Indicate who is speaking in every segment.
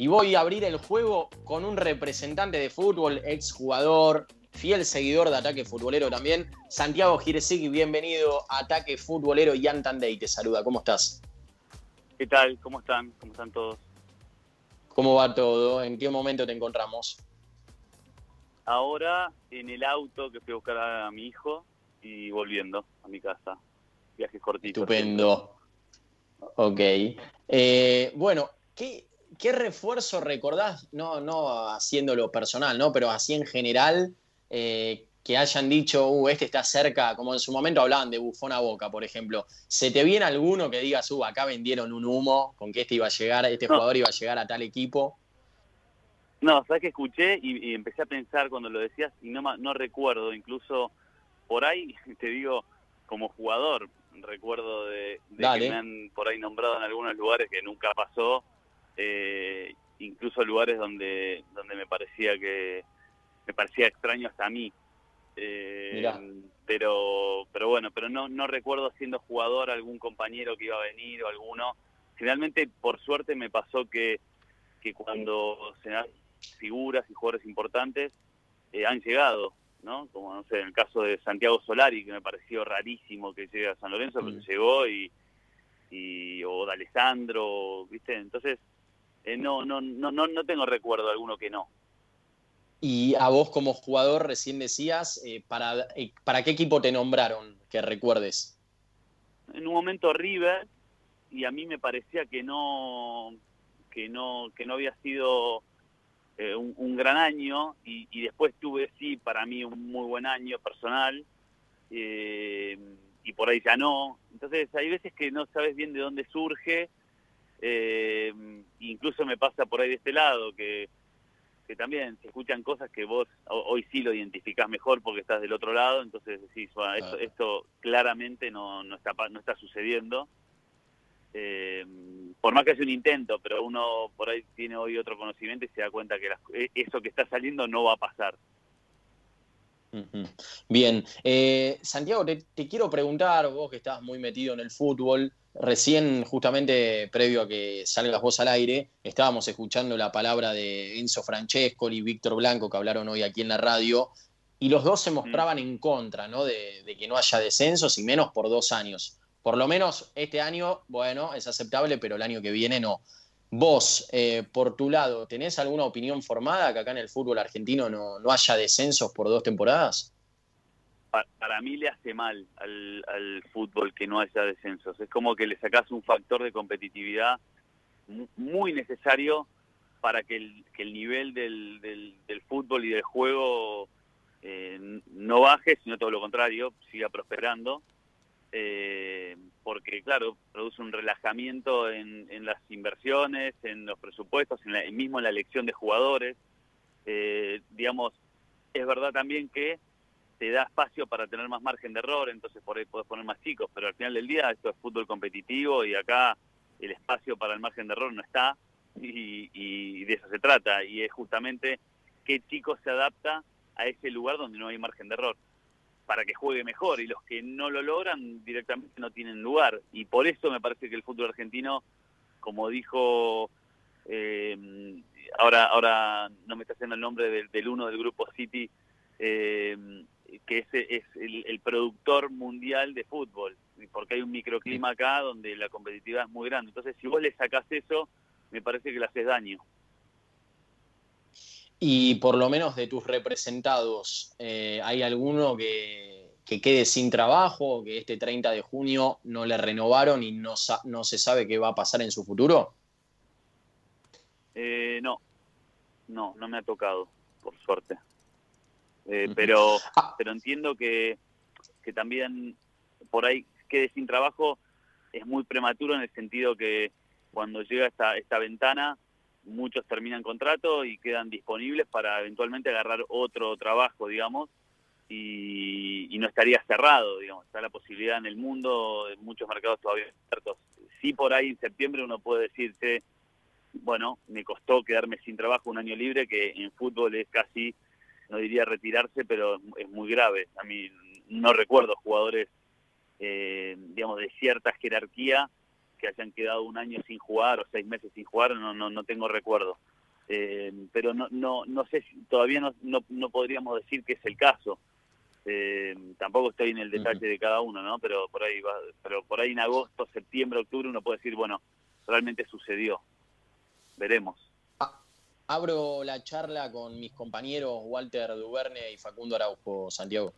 Speaker 1: Y voy a abrir el juego con un representante de fútbol, exjugador, fiel seguidor de Ataque Futbolero también, Santiago Giresig, bienvenido a Ataque Futbolero y Day te saluda, ¿cómo estás?
Speaker 2: ¿Qué tal? ¿Cómo están? ¿Cómo están todos?
Speaker 1: ¿Cómo va todo? ¿En qué momento te encontramos?
Speaker 2: Ahora en el auto que fui a buscar a mi hijo y volviendo a mi casa. Viajes cortitos.
Speaker 1: Estupendo. Ok. Eh, bueno, ¿qué, ¿qué refuerzo recordás? No, no haciéndolo personal, ¿no? Pero así en general, eh, que hayan dicho, uh, este está cerca, como en su momento hablaban de bufón a boca, por ejemplo. ¿Se te viene alguno que digas, uh, acá vendieron un humo con que este iba a llegar, este jugador iba a llegar a tal equipo?
Speaker 2: No, sabes que escuché y, empecé a pensar cuando lo decías y no, no recuerdo, incluso por ahí, te digo, como jugador, recuerdo de, que me han por ahí nombrado en algunos lugares que nunca pasó, eh, incluso lugares donde donde me parecía que me parecía extraño hasta a mí. Eh, pero pero bueno, pero no no recuerdo siendo jugador algún compañero que iba a venir o alguno. Generalmente, por suerte, me pasó que, que cuando se dan figuras y jugadores importantes eh, han llegado, ¿no? Como, no sé, en el caso de Santiago Solari, que me pareció rarísimo que llegue a San Lorenzo, pero mm. llegó y, y o de Alessandro, ¿viste? Entonces, eh, no, no, no, no, no tengo recuerdo alguno que no.
Speaker 1: Y a vos como jugador recién decías, eh, ¿para, eh, ¿para qué equipo te nombraron que recuerdes?
Speaker 2: En un momento River y a mí me parecía que no que no que no había sido un, gran año y, después tuve sí para mí un muy buen año personal y por ahí ya no entonces hay veces que no sabes bien de dónde surge eh, incluso me pasa por ahí de este lado, que, que también se escuchan cosas que vos hoy sí lo identificás mejor porque estás del otro lado, entonces decís, esto, claramente no, no, está, no está sucediendo. Eh, por más que haya un intento, pero uno por ahí tiene hoy otro conocimiento y se da cuenta que e, eso que está saliendo no va a pasar.
Speaker 1: Bien, eh, Santiago, te, te, quiero preguntar, vos que estás muy metido en el fútbol, Recién, justamente previo a que salgas vos al aire, estábamos escuchando la palabra de Enzo Francesco y Víctor Blanco que hablaron hoy aquí en la radio, y los dos se mostraban en contra ¿no? de, que no haya descensos y menos por dos años. Por lo menos este año, bueno, es aceptable, pero el año que viene no. Vos, eh, por tu lado, ¿tenés alguna opinión formada que acá en el fútbol argentino no, no haya descensos por dos temporadas?
Speaker 2: para, mí le hace mal al, fútbol que no haya descensos. Es como que le sacas un factor de competitividad muy necesario para que el, nivel del, del, fútbol y del juego eh, no baje, sino todo lo contrario, siga prosperando. Eh, porque, claro, produce un relajamiento en, las inversiones, en los presupuestos, en la, mismo la elección de jugadores. Eh, digamos, es verdad también que te da espacio para tener más margen de error, entonces por ahí puedes poner más chicos, pero al final del día esto es fútbol competitivo y acá el espacio para el margen de error no está y, de eso se trata y es justamente qué chico se adapta a ese lugar donde no hay margen de error para que juegue mejor y los que no lo logran directamente no tienen lugar y por eso me parece que el fútbol argentino como dijo eh, ahora ahora no me está haciendo el nombre del, del uno del grupo City eh, que ese es el, productor mundial de fútbol, porque hay un microclima acá donde la competitividad es muy grande. Entonces, si vos le sacás eso, me parece que le haces daño.
Speaker 1: Y por lo menos de tus representados, eh, ¿hay alguno que, que, quede sin trabajo, que este 30 de junio no le renovaron y no, no se sabe qué va a pasar en su futuro?
Speaker 2: Eh, no, no, no me ha tocado, por suerte. Eh, pero, ah. pero entiendo que, que también por ahí quede sin trabajo es muy prematuro en el sentido que cuando llega esta, esta ventana muchos terminan contrato y quedan disponibles para eventualmente agarrar otro trabajo, digamos, y, y, no estaría cerrado, digamos, está la posibilidad en el mundo, en muchos mercados todavía abiertos. Sí por ahí en septiembre uno puede decirse, bueno, me costó quedarme sin trabajo un año libre, que en fútbol es casi no diría retirarse, pero es muy grave. A mí no recuerdo jugadores, eh, digamos, de cierta jerarquía que hayan quedado un año sin jugar o seis meses sin jugar, no, no, no tengo recuerdo. Eh, pero no, no, no sé, todavía no, no, no, podríamos decir que es el caso. Eh, tampoco estoy en el detalle de cada uno, ¿no? Pero por ahí va, pero por ahí en agosto, septiembre, octubre uno puede decir, bueno, realmente sucedió. Veremos.
Speaker 1: Ah, abro la charla con mis compañeros Walter Duverne y Facundo Araujo, Santiago.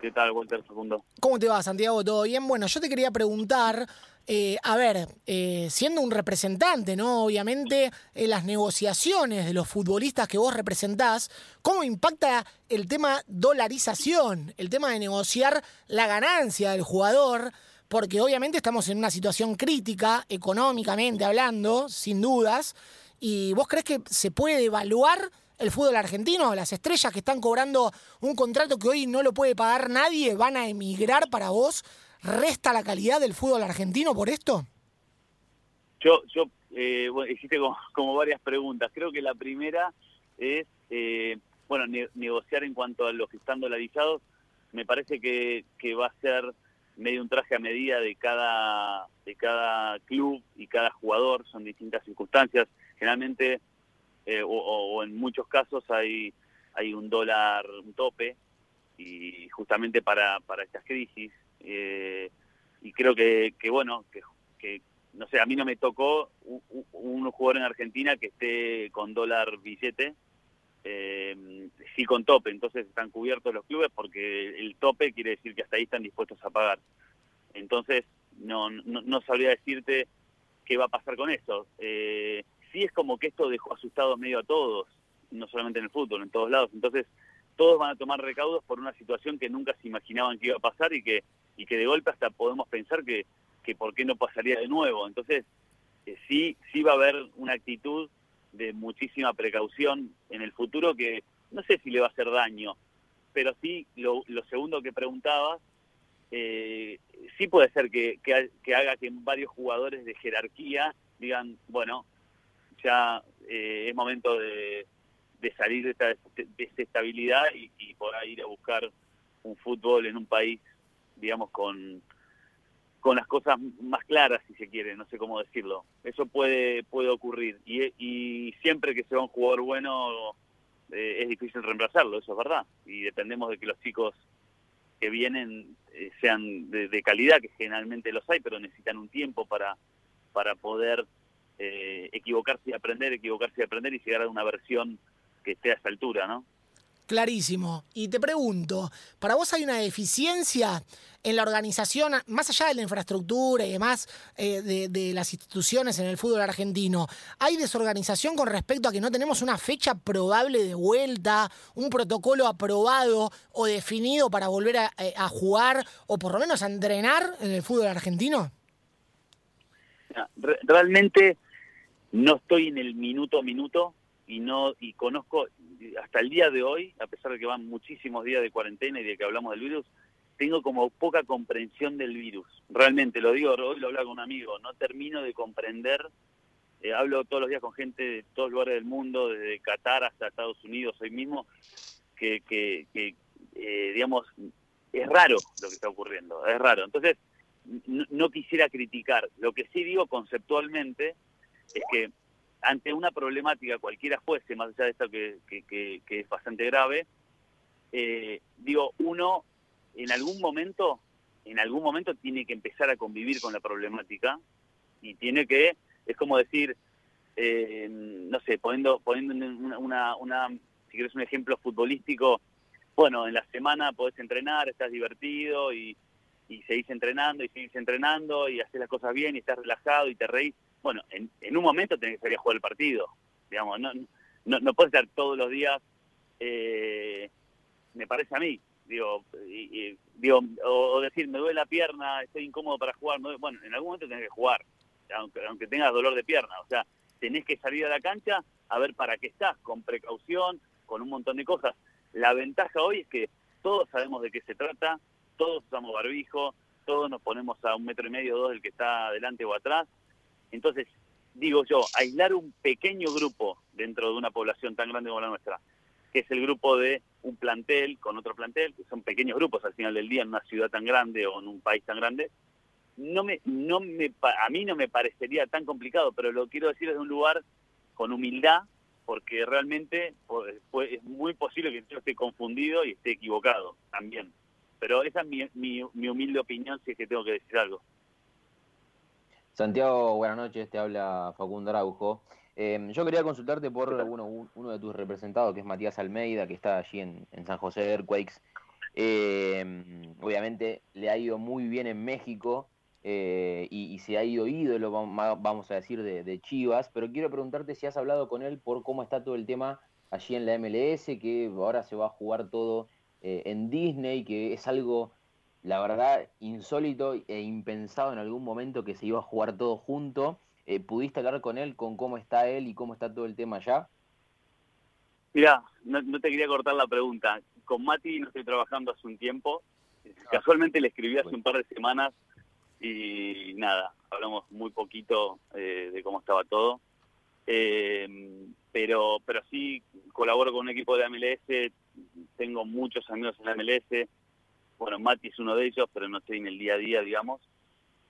Speaker 2: ¿Qué tal, Walter Facundo?
Speaker 3: ¿Cómo te va, Santiago? ¿Todo bien? Bueno, yo te quería preguntar, eh, a ver, eh, siendo un representante, ¿no? Obviamente, en las negociaciones de los futbolistas que vos representás, ¿cómo impacta el tema dolarización, el tema de negociar la ganancia del jugador? Porque obviamente estamos en una situación crítica, económicamente hablando, sin dudas, y vos crees que se puede evaluar el fútbol argentino? Las estrellas que están cobrando un contrato que hoy no lo puede pagar nadie van a emigrar para vos. ¿Resta la calidad del fútbol argentino por esto?
Speaker 2: Yo, yo eh, bueno, hiciste como, varias preguntas. Creo que la primera es, eh, bueno, negociar en cuanto a los que están dolarizados. Me parece que, que va a ser medio un traje a medida de cada, de cada club y cada jugador. Son distintas circunstancias. Generalmente eh, o, en muchos casos hay, hay un dólar, un tope, y justamente para, para estas crisis. Eh, y creo que, que bueno, que, no sé, a mí no me tocó un, jugador en Argentina que esté con dólar billete, eh, sí con tope, entonces están cubiertos los clubes porque el tope quiere decir que hasta ahí están dispuestos a pagar. Entonces, no, no, no sabría decirte qué va a pasar con eso. Eh, sí es como que esto dejó asustado medio a todos, no solamente en el fútbol, en todos lados. Entonces, todos van a tomar recaudos por una situación que nunca se imaginaban que iba a pasar y que, y que de golpe hasta podemos pensar que, que por qué no pasaría de nuevo. Entonces, eh, sí, sí va a haber una actitud de muchísima precaución en el futuro que no sé si le va a hacer daño, pero sí, lo, segundo que preguntabas, eh, sí puede ser que, que haga que varios jugadores de jerarquía digan, bueno, ya eh, es momento de, salir de esta desestabilidad y, y poder ir a buscar un fútbol en un país, digamos, con, con las cosas más claras, si se quiere, no sé cómo decirlo. Eso puede, puede ocurrir. Y, siempre que sea un jugador bueno, eh, es difícil reemplazarlo, eso es verdad. Y dependemos de que los chicos que vienen eh, sean de, de, calidad, que generalmente los hay, pero necesitan un tiempo para, para poder eh, equivocarse y aprender, equivocarse y aprender y llegar a una versión que esté a esa altura, ¿no?
Speaker 3: Clarísimo. Y te pregunto, ¿para vos hay una deficiencia en la organización, más allá de la infraestructura y demás eh, de, las instituciones en el fútbol argentino? ¿Hay desorganización con respecto a que no tenemos una fecha probable de vuelta, un protocolo aprobado o definido para volver a, eh, jugar o por lo menos a entrenar en el fútbol argentino?
Speaker 2: Realmente no estoy en el minuto a minuto y no y conozco hasta el día de hoy, a pesar de que van muchísimos días de cuarentena y de que hablamos del virus, tengo como poca comprensión del virus. Realmente, lo digo, hoy lo hablaba con un amigo, no termino de comprender, eh, hablo todos los días con gente de todos lugares del mundo, desde Qatar hasta Estados Unidos hoy mismo, que, que, eh, digamos, es raro lo que está ocurriendo, es raro. Entonces, no quisiera criticar, lo que sí digo conceptualmente es que ante una problemática cualquiera fuese, más allá de esto que, que, es bastante grave, eh, digo, uno en algún momento, en algún momento tiene que empezar a convivir con la problemática y tiene que, es como decir, eh, no sé, poniendo, poniendo una, una, si quieres un ejemplo futbolístico, bueno, en la semana podés entrenar, estás divertido y, y seguís entrenando y seguís entrenando y haces las cosas bien y estás relajado y te reís bueno, en, en un momento tenés que salir a jugar el partido, digamos, no, no, no puedes estar todos los días, eh, me parece a mí, digo, digo o, decir, me duele la pierna, estoy incómodo para jugar, bueno, en algún momento tenés que jugar, aunque, aunque tengas dolor de pierna, o sea, tenés que salir a la cancha a ver para qué estás, con precaución, con un montón de cosas. La ventaja hoy es que todos sabemos de qué se trata, todos usamos barbijo, todos nos ponemos a un metro y medio o dos del que está adelante o atrás, entonces, digo yo, aislar un pequeño grupo dentro de una población tan grande como la nuestra, que es el grupo de un plantel con otro plantel, que son pequeños grupos al final del día en una ciudad tan grande o en un país tan grande, no me, no me, a mí no me parecería tan complicado, pero lo quiero decir desde un lugar con humildad, porque realmente es muy posible que yo esté confundido y esté equivocado también. Pero esa es mi, mi, humilde opinión si es que tengo que decir algo.
Speaker 4: Santiago, buenas noches, te habla Facundo Araujo. Em, yo quería consultarte por uno, uno de tus representados, que es Matías Almeida, que está allí en, San José de Earthquakes. Em, obviamente le ha ido muy bien en México eh, y, se ha ido ídolo, vamos a decir, de, Chivas, pero quiero preguntarte si has hablado con él por cómo está todo el tema allí en la MLS, que ahora se va a jugar todo eh, en Disney, que es algo, la verdad, insólito e impensado en algún momento que se iba a jugar todo junto. Eh, ¿Pudiste hablar con él, con cómo está él y cómo está todo el tema allá?
Speaker 2: Mira, no, no, te quería cortar la pregunta. Con Mati no estoy trabajando hace un tiempo. Ah. Casualmente le escribí hace un par de semanas y nada, hablamos muy poquito eh, de cómo estaba todo. Eh, pero, pero sí colaboro con un equipo de MLS, tengo muchos amigos en la MLS. Bueno, Mati es uno de ellos, pero no estoy en el día a día, digamos.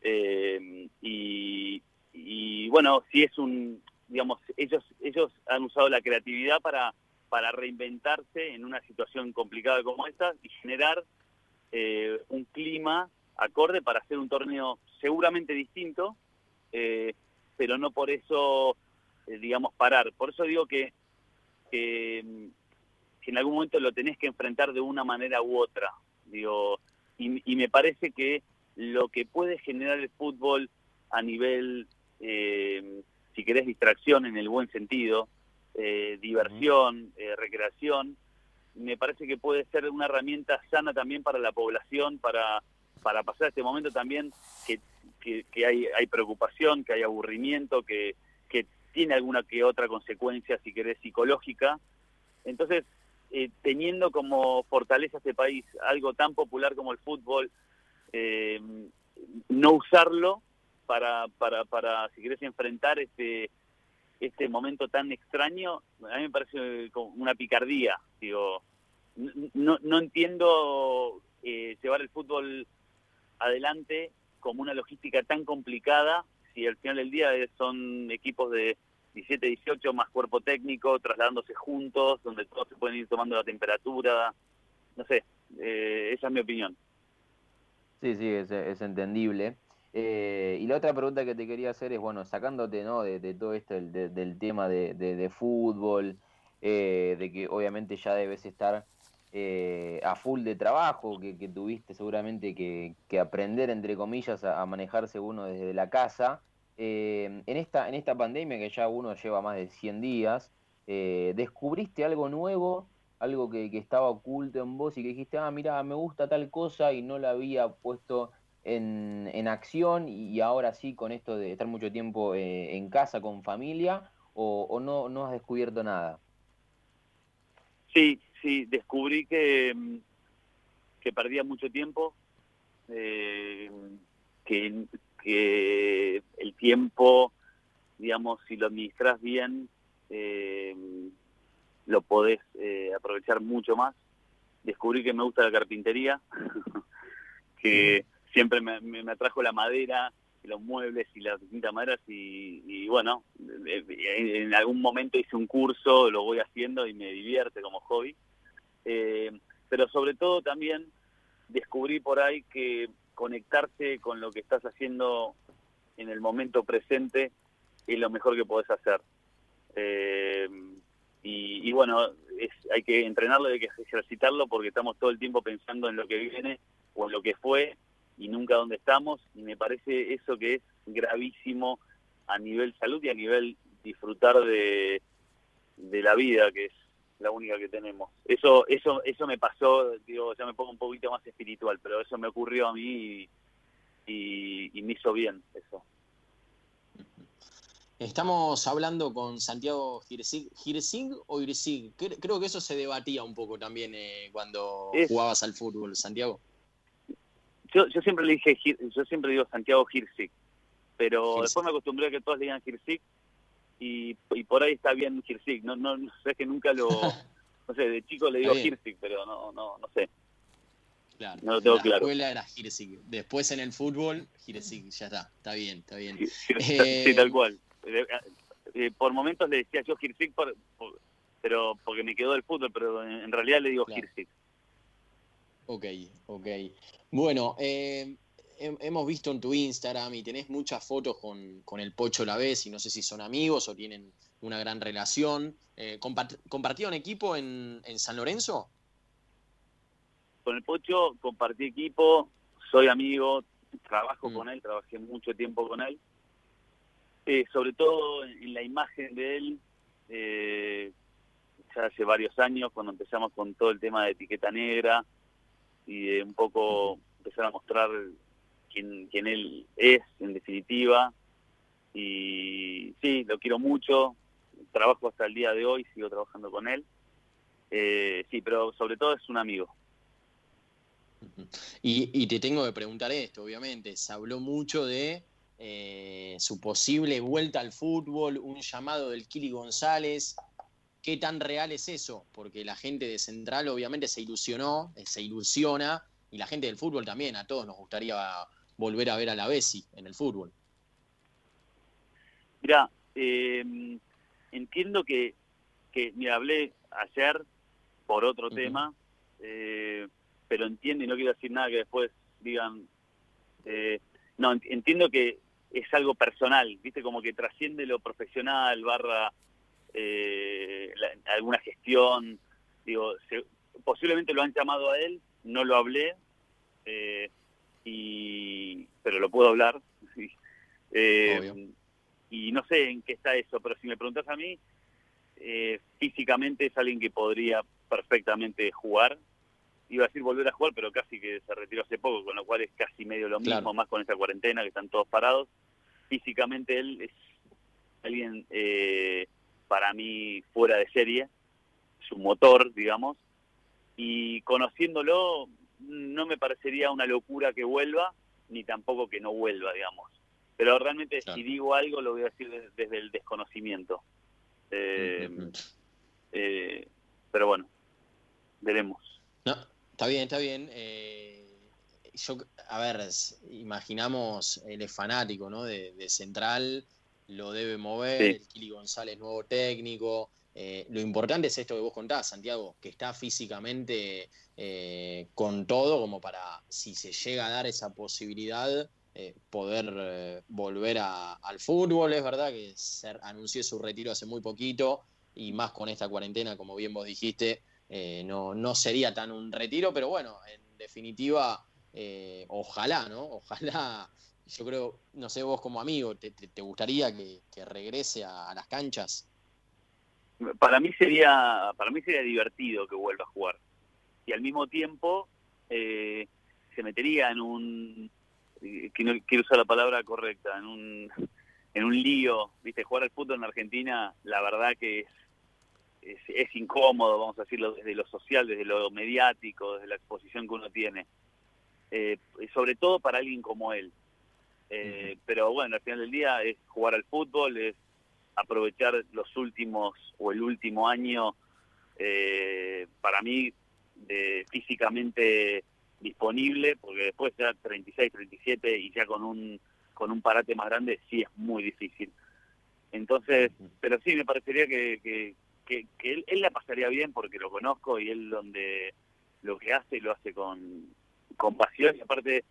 Speaker 2: Eh, y, y bueno, sí es un, digamos, ellos, ellos han usado la creatividad para, para reinventarse en una situación complicada como esta y generar un clima acorde para hacer un torneo seguramente distinto, eh, pero no por eso, eh, digamos, parar. Por eso digo que, que, en algún momento lo tenés que enfrentar de una manera u otra. Digo, y, me parece que lo que puede generar el fútbol a nivel, eh, si querés, distracción en el buen sentido, diversión, recreación, me parece que puede ser una herramienta sana también para la población, para para pasar este momento también que, que, hay, hay, preocupación, que hay aburrimiento, que, que, tiene alguna que otra consecuencia, si querés, psicológica. Entonces, eh, teniendo como fortaleza este país algo tan popular como el fútbol, eh, no usarlo para, para, para, si querés, enfrentar este este momento tan extraño, a mí me parece una picardía. Digo, no, no entiendo eh, llevar el fútbol adelante como una logística tan complicada si al final del día son equipos de 17, 18 más cuerpo técnico trasladándose juntos, donde todos se pueden ir tomando la temperatura, no sé, eh, esa es mi opinión.
Speaker 4: Sí, sí, es, entendible. Eh, y la otra pregunta que te quería hacer es, bueno, sacándote ¿no? de, todo esto del, tema de, fútbol, eh, de que obviamente ya debes estar eh, a full de trabajo, que, tuviste seguramente que, aprender, entre comillas, a, manejarse uno desde la casa. Eh, en, esta, en esta pandemia, que ya uno lleva más de 100 días, eh, ¿descubriste algo nuevo, algo que, estaba oculto en vos y que dijiste, ah, mira, me gusta tal cosa y no la había puesto en, en acción y ahora sí con esto de estar mucho tiempo en casa con familia o, o no, no has descubierto nada?
Speaker 2: Sí, sí, descubrí que, mm, que perdía mucho tiempo, eh, que, que, el tiempo, digamos, si lo administras bien, eh, lo podés eh, aprovechar mucho más. Descubrí que me gusta la carpintería, que siempre me, me, atrajo la madera, los muebles y las distintas maderas y, bueno, en algún momento hice un curso, lo voy haciendo y me divierte como hobby. Eh, pero sobre todo también descubrí por ahí que conectarse con lo que estás haciendo en el momento presente es lo mejor que podés hacer. Eh, y, bueno, es, hay que entrenarlo, hay que ejercitarlo porque estamos todo el tiempo pensando en lo que viene o en lo que fue y nunca dónde estamos. Y me parece eso que es gravísimo a nivel salud y a nivel disfrutar de, de la vida, que es la única que tenemos. Eso, eso, eso me pasó, digo, ya me pongo un poquito más espiritual, pero eso me ocurrió a mí y, me hizo bien eso.
Speaker 1: Estamos hablando con Santiago Girsig, o Girsig. Creo que eso se debatía un poco también eh, cuando jugabas al fútbol, Santiago.
Speaker 2: Yo, yo siempre le dije, yo siempre digo Santiago Girsig, pero después me acostumbré a que todos le digan Girsig y, por ahí está bien Hirsig. No, no, no sé que nunca lo. No sé, de chico le digo Hirsig, pero no, no, no sé.
Speaker 1: Claro.
Speaker 2: No lo tengo
Speaker 1: la
Speaker 2: claro.
Speaker 1: escuela era Girsig. Después en el fútbol, Girsig, ya está. Está bien, está bien.
Speaker 2: Sí,
Speaker 1: Eh,
Speaker 2: sí, tal cual. Eh, eh, por momentos le decía yo Girsig, por, por- pero porque me quedó el fútbol, pero en, en realidad le digo
Speaker 1: Claro.
Speaker 2: Girsig.
Speaker 1: Ok, ok. Bueno, eh, hemos visto en tu Instagram y tenés muchas fotos con, con el Pocho Lavés y no sé si son amigos o tienen una gran relación. Eh, compart- ¿Compartieron equipo en, en San Lorenzo?
Speaker 2: Con el Pocho compartí equipo, soy amigo, trabajo
Speaker 1: Mm.
Speaker 2: con él, trabajé mucho tiempo con él. Eh, sobre todo en, la imagen de él, eh, ya hace varios años, cuando empezamos con todo el tema de etiqueta negra y un poco empezar a mostrar quién, quién él es, en definitiva. Y sí, lo quiero mucho, trabajo hasta el día de hoy, sigo trabajando con él. Eh, sí, pero sobre todo es un amigo.
Speaker 1: Y, y te tengo que preguntar esto, obviamente. Se habló mucho de eh, su posible vuelta al fútbol, un llamado del Kili González. ¿Qué tan real es eso? Porque la gente de Central obviamente se ilusionó, eh, se ilusiona, y la gente del fútbol también, a todos nos gustaría volver a ver a la Bessi en el fútbol.
Speaker 2: Mira, eh, entiendo que, que, mira, hablé ayer por otro tema, eh, pero entiendo y no quiero decir nada que después digan, eh, no, ent- entiendo que es algo personal, viste, como que trasciende lo profesional, barra eh, la- alguna gestión, digo, se- posiblemente lo han llamado a él, no lo hablé, eh, y, pero lo puedo hablar. sí. Eh, y no sé en qué está eso, pero si me preguntas a mí, eh, físicamente es alguien que podría perfectamente jugar. Iba a decir volver a jugar, pero casi que se retiró hace poco, con lo cual es casi medio lo mismo,
Speaker 1: Claro.
Speaker 2: más con esta cuarentena que están todos parados. Físicamente él es alguien eh, para mí fuera de serie, su motor, digamos, y conociéndolo no me parecería una locura que vuelva, ni tampoco que no vuelva, digamos. Pero realmente
Speaker 1: Claro.
Speaker 2: si digo algo lo voy a decir des- desde el desconocimiento. Eh,
Speaker 1: Ujú.
Speaker 2: eh, pero bueno, veremos.
Speaker 1: No, está bien, está bien. Eh, yo, a ver, imaginamos, él es fanático, ¿no? De, de Central, lo debe mover,
Speaker 2: Sí.
Speaker 1: el Kili González, nuevo técnico. Eh, lo importante es esto que vos contás, Santiago, que está físicamente eh, con todo como para, si se llega a dar esa posibilidad, eh, poder volver al fútbol. Es verdad que anunció su retiro hace muy poquito y más con esta cuarentena, como bien vos dijiste, no, no sería tan un retiro, pero bueno, en definitiva, ojalá, ¿no? Ojalá, yo creo, no sé, vos como amigo, ¿te, te- gustaría que, regrese a las canchas?
Speaker 2: Para mí sería, para mí sería divertido que vuelva a jugar. Y al mismo tiempo eh, se metería en un, eh, que no quiero usar la palabra correcta, en un, en un lío, viste, jugar al fútbol en Argentina, la verdad que es, es, es incómodo, vamos a decirlo, desde lo social, desde lo mediático, desde la exposición que uno tiene. Eh, sobre todo para alguien como él. Eh, Pero bueno, al final del día es jugar al fútbol, es aprovechar los últimos o el último año eh, para mí de físicamente disponible porque después ya 36 37 y ya con un con un parate más grande sí es muy difícil. Entonces pero sí me parecería que, que, que- que él, él la pasaría bien porque lo conozco y él donde lo que hace lo hace con, con pasión y aparte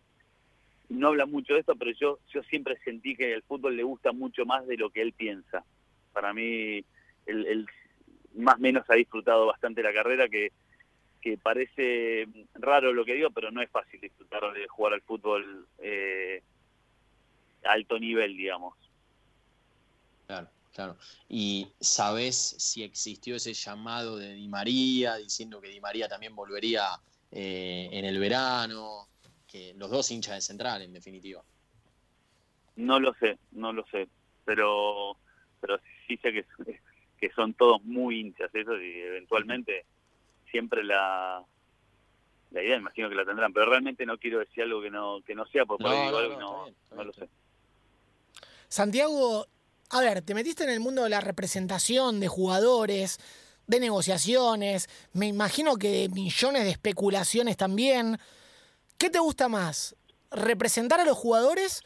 Speaker 2: no habla mucho de esto pero yo yo siempre sentí que el fútbol le gusta mucho más de lo que él piensa para mí él, él más menos ha disfrutado bastante la carrera que que parece raro lo que digo, pero no es fácil disfrutar de jugar al fútbol eh, alto nivel, digamos.
Speaker 1: Claro, claro. ¿Y sabés si existió ese llamado de Di María diciendo que Di María también volvería eh, en el verano? Que los dos hinchas de Central, en definitiva.
Speaker 2: No lo sé, no lo sé, pero pero que, que son todos muy hinchas, eso, y eventualmente siempre la la idea, imagino que la tendrán, pero realmente no quiero decir algo que no que no sea, porque por ahí digo
Speaker 1: no,
Speaker 2: algo y
Speaker 1: no,
Speaker 2: no,
Speaker 1: bien,
Speaker 2: lo sé.
Speaker 3: Santiago, a ver, te metiste en el mundo de la representación de jugadores, de negociaciones, me imagino que de millones de especulaciones también. ¿qué te gusta más? ¿Representar a los jugadores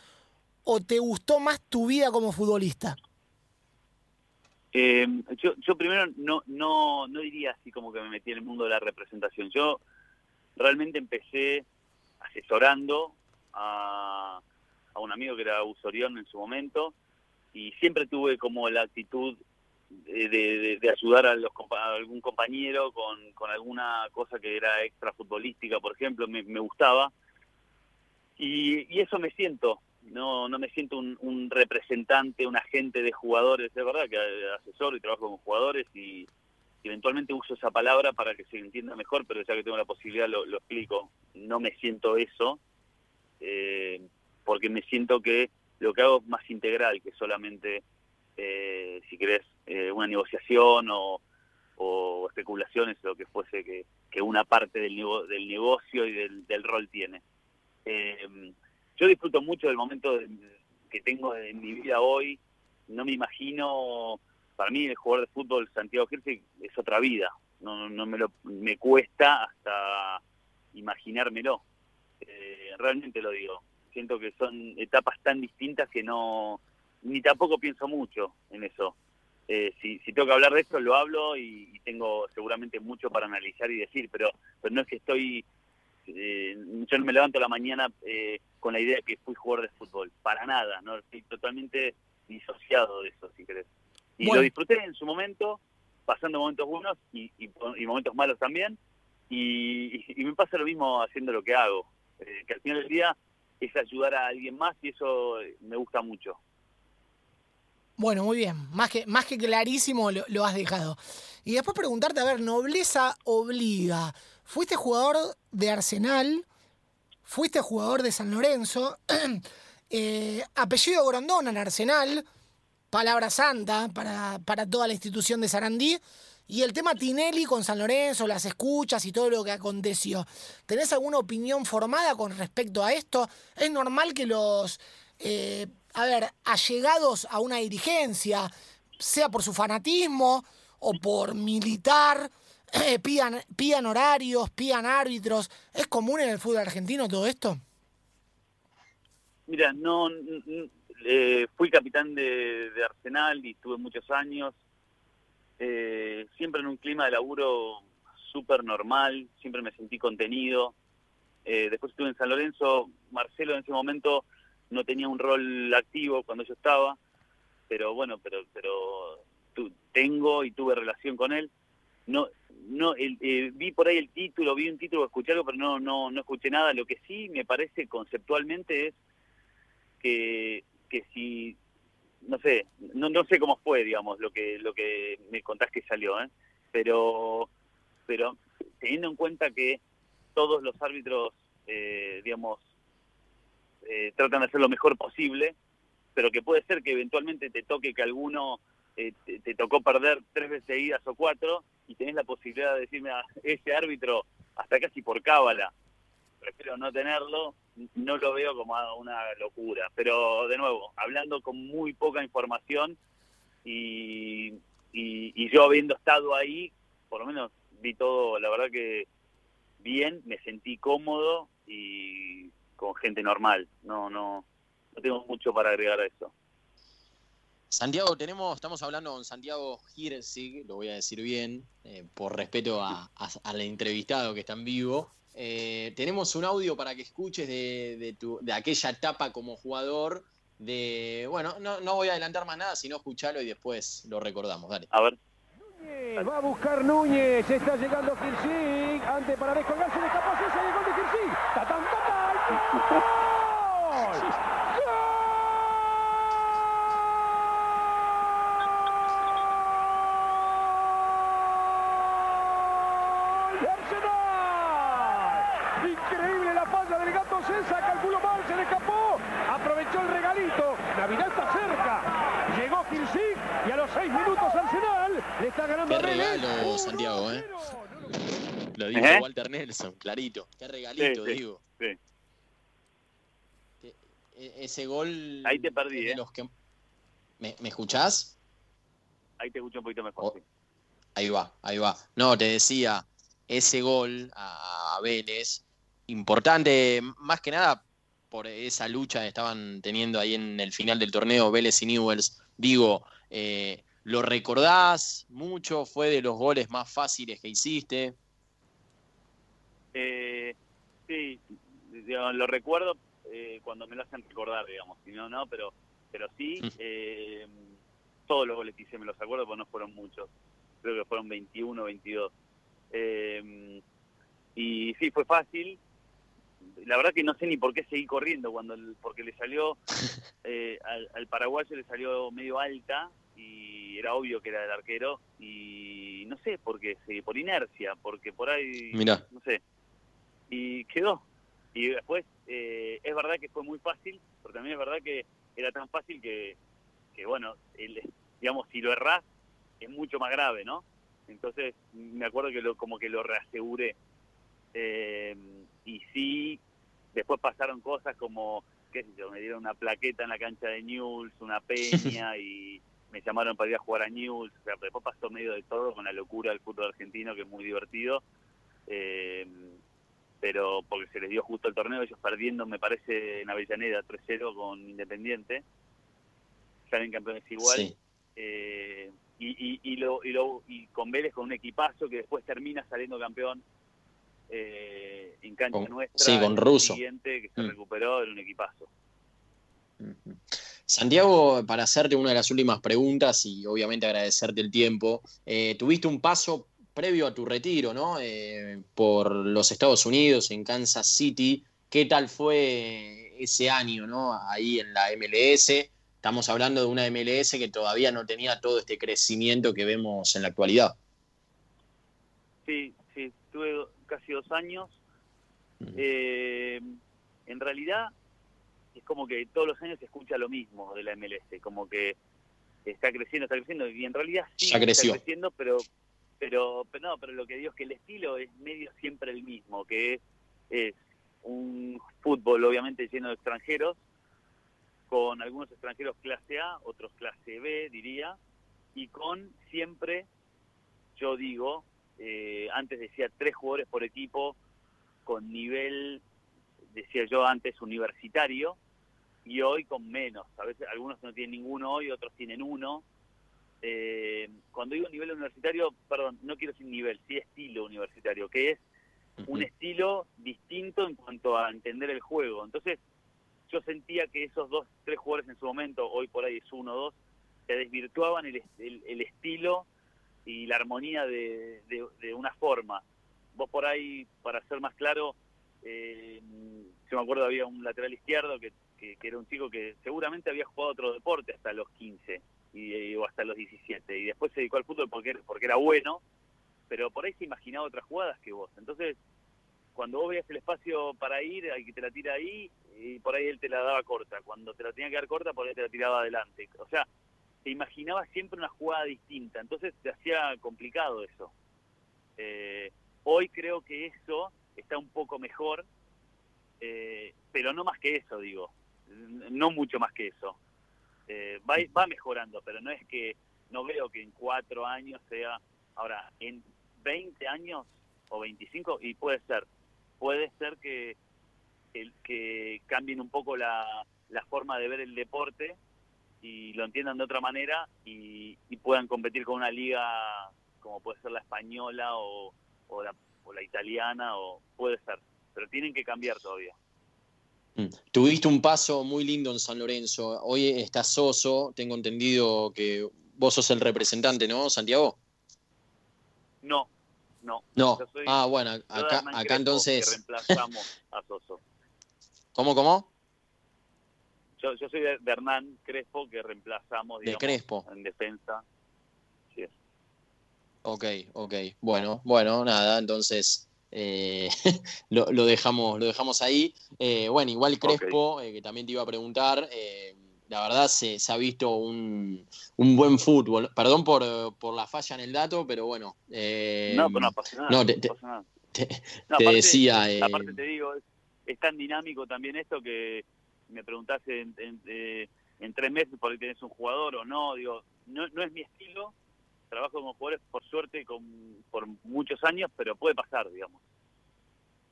Speaker 3: o te gustó más tu vida como futbolista?
Speaker 2: Eh, yo, yo primero no, no, no diría así como que me metí en el mundo de la representación. Yo realmente empecé asesorando a, a un amigo que era Usorión en su momento y siempre tuve como la actitud de, de, ayudar a, los, algún compañero con, con, alguna cosa que era extra futbolística, por ejemplo, me, me gustaba. Y, y, eso me siento, no, no me siento un, un, representante, un agente de jugadores, es verdad que asesor y trabajo con jugadores y eventualmente uso esa palabra para que se entienda mejor, pero ya que tengo la posibilidad lo, lo explico, no me siento eso, eh, porque me siento que lo que hago es más integral que solamente, eh, si querés, eh, una negociación o, o, especulaciones, lo que fuese que, que una parte del, del negocio y del, del rol tiene. Eh, yo disfruto mucho del momento que tengo en mi vida hoy. No me imagino, para mí el jugador de fútbol Santiago Hirsi es otra vida. No, no me, lo, me cuesta hasta imaginármelo. Eh, realmente lo digo. Siento que son etapas tan distintas que no, ni tampoco pienso mucho en eso. Eh, si, si, tengo que hablar de esto, lo hablo y, y, tengo seguramente mucho para analizar y decir, pero, pero no es que estoy eh, yo no me levanto la mañana eh, con la idea de que fui jugador de fútbol, para nada, no estoy totalmente disociado de eso, si querés. Y bueno. lo disfruté en su momento, pasando momentos buenos y, y, y momentos malos también, y, me pasa lo mismo haciendo lo que hago, eh, que al final del día es ayudar a alguien más y eso me gusta mucho.
Speaker 3: Bueno, muy bien. Más que, más que clarísimo lo, lo, has dejado. Y después preguntarte, a ver, nobleza obliga. Fuiste jugador de Arsenal, fuiste jugador de San Lorenzo, eh, apellido Grondona en Arsenal, palabra santa para, para toda la institución de Sarandí. Y el tema Tinelli con San Lorenzo, las escuchas y todo lo que aconteció. ¿Tenés alguna opinión formada con respecto a esto? ¿Es normal que los eh, a ver, allegados a una dirigencia, sea por su fanatismo o por militar, eh, pidan, pidan horarios, pidan árbitros. ¿Es común en el fútbol argentino todo esto?
Speaker 2: Mira, no, eh, fui capitán de, de, Arsenal y estuve muchos años, eh, siempre en un clima de laburo súper normal, siempre me sentí contenido. Eh, después estuve en San Lorenzo, Marcelo en ese momento no tenía un rol activo cuando yo estaba, pero bueno, pero pero tu, tengo y tuve relación con él. No no el, eh, vi por ahí el título, vi un título, escuché algo, pero no no no escuché nada. Lo que sí me parece conceptualmente es que que si no sé, no no sé cómo fue, digamos, lo que lo que me contás que salió, ¿eh? Pero pero teniendo en cuenta que todos los árbitros eh, digamos eh, tratan de hacer lo mejor posible, pero que puede ser que eventualmente te toque que alguno eh, te, te, tocó perder tres veces seguidas o cuatro y tenés la posibilidad de decirme a ese árbitro hasta casi por cábala, prefiero no tenerlo, no lo veo como una locura. Pero de nuevo, hablando con muy poca información y, y, y yo habiendo estado ahí, por lo menos vi todo, la verdad que bien, me sentí cómodo y con gente normal. No, no, no tengo mucho para agregar a eso.
Speaker 1: Santiago, tenemos, estamos hablando con Santiago Hirsig, lo voy a decir bien, eh, por respeto a, a, al entrevistado que está en vivo. Eh, tenemos un audio para que escuches de, de, tu, de, aquella etapa como jugador. De bueno, no, no voy a adelantar más nada, sino escucharlo y después lo recordamos. Dale.
Speaker 2: A ver.
Speaker 5: Núñez, va a buscar Núñez, está llegando Hirsig, antes para descolgarse de sale el gol de Hirsig. ¡Tatán, tatán! Increíble la falla del gato César, calculó mal, se le escapó, aprovechó el regalito, Navidad está cerca, llegó Hirsig y a los seis minutos Arsenal le está ganando
Speaker 1: Qué regalo, Santiago, ¿eh? Lo dijo ¿Eh? Walter Nelson, clarito. Qué regalito,
Speaker 2: sí,
Speaker 1: digo.
Speaker 2: Sí.
Speaker 1: Ese gol.
Speaker 2: Ahí te perdí, ¿eh?
Speaker 1: Los que... ¿Me, ¿Me, escuchás?
Speaker 2: Ahí te escucho un poquito mejor. Oh. Sí.
Speaker 1: Ahí va, ahí va. No, te decía, ese gol a, a Vélez importante, más que nada por esa lucha que estaban teniendo ahí en el final del torneo Vélez y Newells. Digo, eh, ¿lo recordás mucho? ¿Fue de los goles más fáciles que hiciste?
Speaker 2: Eh, sí, lo recuerdo eh, cuando me lo hacen recordar, digamos. Si no, no, pero, pero sí, mm. eh, todos los goles que hice me los acuerdo, porque no fueron muchos. Creo que fueron 21, 22. Eh, y sí, fue fácil. La verdad que no sé ni por qué seguí corriendo, cuando porque le salió, al, al paraguayo le salió medio alta y era obvio que era el arquero y no sé por qué, por inercia, porque por ahí,
Speaker 1: Mira.
Speaker 2: no sé, y quedó. Y después, eh, es verdad que fue muy fácil, pero también es verdad que era tan fácil que, que bueno, el, digamos, si lo errás, es mucho más grave, ¿no? Entonces, me acuerdo que lo, como que lo reaseguré. Eh, y sí, después pasaron cosas como, qué sé yo, me dieron una plaqueta en la cancha de News, una peña y me llamaron para ir a jugar a News. O sea, después pasó medio de todo con la locura del fútbol argentino, que es muy divertido. Eh, pero porque se les dio justo el torneo, ellos perdiendo, me parece, en Avellaneda 3-0 con Independiente, salen campeones igual. Eh, y, y, lo, y, lo, y con Vélez con un equipazo que después termina saliendo campeón eh, en cancha nuestra.
Speaker 1: Sí, con Russo.
Speaker 2: siguiente que se mm. recuperó en un equipazo.
Speaker 1: Santiago, para hacerte una de las últimas preguntas y obviamente agradecerte el tiempo, eh, tuviste un paso previo a tu retiro, ¿no? Eh, por los Estados Unidos, en Kansas City. ¿Qué tal fue ese año, ¿no? Ahí en la MLS. Estamos hablando de una MLS que todavía no tenía todo este crecimiento que vemos en la actualidad.
Speaker 2: Sí, sí, tuve casi dos años. Eh, en realidad es como que todos los años se escucha lo mismo de la MLS, como que está creciendo, está creciendo, y en realidad sí
Speaker 1: ya creció.
Speaker 2: está creciendo, pero pero, pero no, pero lo que digo es que el estilo es medio siempre el mismo, que es, un fútbol obviamente lleno de extranjeros, con algunos extranjeros clase A, otros clase B, diría, y con siempre, yo digo, eh, antes decía tres jugadores por equipo, con nivel, decía yo antes, universitario, y hoy con menos. A veces algunos no tienen ninguno hoy, otros tienen uno, eh, cuando digo nivel universitario, perdón, no quiero decir nivel, sí estilo universitario, que es un estilo distinto en cuanto a entender el juego. Entonces, yo sentía que esos dos, tres jugadores en su momento, hoy por ahí es uno o dos, se desvirtuaban el, el, estilo y la armonía de, de, una forma. Vos por ahí, para ser más claro, eh, yo me acuerdo había un lateral izquierdo que, que, era un chico que seguramente había jugado otro deporte hasta los 15 y, o hasta los 17. Y después se dedicó al fútbol porque, porque era bueno, pero por ahí se imaginaba otras jugadas que vos. Entonces, cuando vos veías el espacio para ir, hay que te la tira ahí, y por ahí él te la daba corta. Cuando te la tenía que dar corta, por ahí te la tiraba adelante. O sea, te imaginaba siempre una jugada distinta. Entonces te hacía complicado eso. Eh, hoy creo que eso está un poco mejor, eh, pero no más que eso, digo. No mucho más que eso. Eh, va, va mejorando, pero no es que no veo que en cuatro años sea, ahora, en 20 años o 25, y puede ser, puede ser que, el, que cambien un poco la, la forma de ver el deporte y lo entiendan de otra manera y, puedan competir con una liga como puede ser la española o, o, la, o la italiana, o puede ser, pero tienen que cambiar todavía.
Speaker 1: Mm. Tuviste un paso muy lindo en San Lorenzo. Hoy estás Soso. Tengo entendido que vos sos el representante, ¿no, Santiago?
Speaker 2: No, no.
Speaker 1: No. ah, bueno, acá, acá entonces.
Speaker 2: reemplazamos a Soso.
Speaker 1: ¿Cómo, cómo?
Speaker 2: Yo, yo soy de, Hernán Crespo, que reemplazamos
Speaker 1: digamos, de Crespo.
Speaker 2: en defensa. Sí es.
Speaker 1: Ok, ok. Bueno, bueno, nada, entonces eh, lo, dejamos, lo dejamos ahí. Eh, bueno, igual Crespo, eh, que también te iba a preguntar, la verdad se, ha visto un, buen fútbol. Perdón por, la falla en el dato, pero bueno.
Speaker 2: no, no pasa nada. No, te,
Speaker 1: decía.
Speaker 2: aparte te digo, es, tan dinámico también esto que me preguntaste en, en, tres meses por qué tenés un jugador o no. Digo, no, no es mi estilo trabajo con jugadores por suerte con, por muchos años, pero puede pasar, digamos.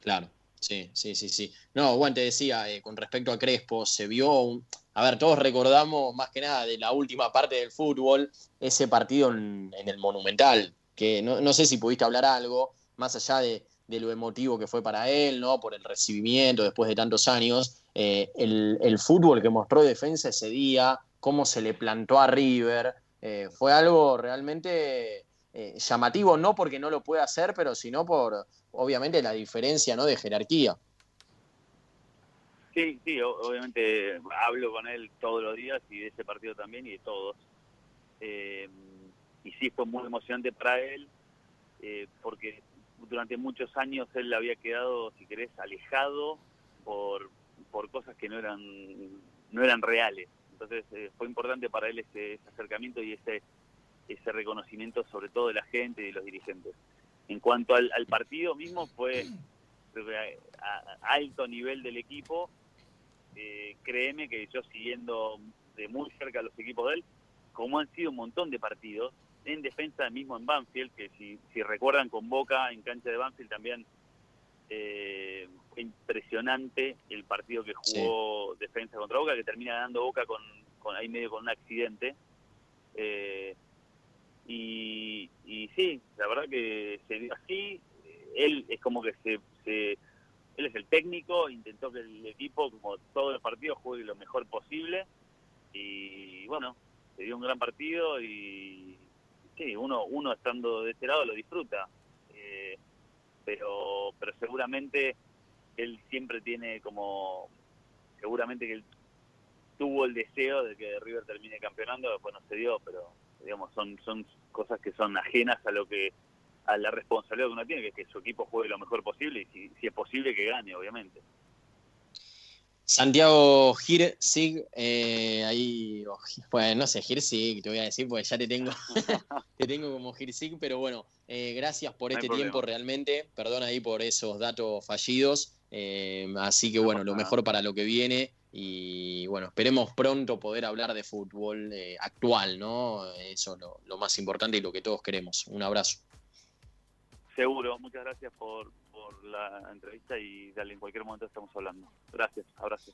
Speaker 1: Claro, Sí, sí, sí, sí. No, Juan, te decía, eh, con respecto a Crespo, se vio un... A ver, todos recordamos más que nada de la última parte del fútbol, ese partido en, el Monumental, que no, sé si pudiste hablar algo, más allá de, lo emotivo que fue para él, ¿no? Por el recibimiento después de tantos años, eh, el, fútbol que mostró defensa ese día, cómo se le plantó a River, eh, fue algo realmente llamativo, no porque no lo pueda hacer, pero sino por, obviamente la diferencia ¿no? de jerarquía.
Speaker 2: Sí, sí, obviamente hablo con él todos los días y de ese partido también y de todos. Eh, y sí fue muy emocionante para él, eh, porque durante muchos años él había quedado, si querés, alejado por, por cosas que no eran, no eran reales. Entonces eh, fue importante para él ese, acercamiento y ese, ese reconocimiento sobre todo de la gente y de los dirigentes. En cuanto al, partido mismo, fue a, alto nivel del equipo. Eh, créeme que yo siguiendo de muy cerca los equipos de él, como han sido un montón de partidos, en defensa mismo en Banfield, que si, recuerdan con Boca en cancha de Banfield también eh, fue impresionante el partido que jugó defensa contra Boca, que termina ganando Boca con, con ahí medio con un accidente. Eh, y, sí, la verdad que se dio así. Él es como que se, él es el técnico, intentó que el equipo, como todo el partido, juegue lo mejor posible. Y bueno, se dio un gran partido y sí, uno, uno estando de este lado lo disfruta. Eh, pero, pero seguramente él siempre tiene como, seguramente que él tuvo el deseo de que River termine campeonando, después no se dio, pero digamos, son, son cosas que son ajenas a lo que a la responsabilidad que uno tiene, que es que su equipo juegue lo mejor posible y si, es posible que gane, obviamente.
Speaker 1: Santiago Girsig, eh, ahí, bueno, no sé, Girsig, te voy a decir, porque ya te tengo, te tengo como Girsig, pero bueno, eh, gracias por este tiempo realmente, perdón ahí por esos datos fallidos, eh, así que bueno, lo mejor para lo que viene y bueno, esperemos pronto poder hablar de fútbol eh, actual, ¿no? Eso es lo, más importante y lo que todos queremos. Un abrazo.
Speaker 2: Seguro, muchas gracias por, por la entrevista y dale, en cualquier momento estamos hablando. Gracias, abrazo.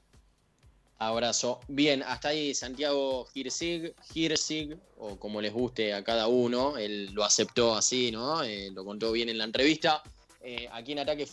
Speaker 1: Abrazo. Bien, hasta ahí Santiago Girsig, Girsig, o como les guste a cada uno, él lo aceptó así, ¿no? Eh, lo contó bien en la entrevista. Eh, aquí en Ataque.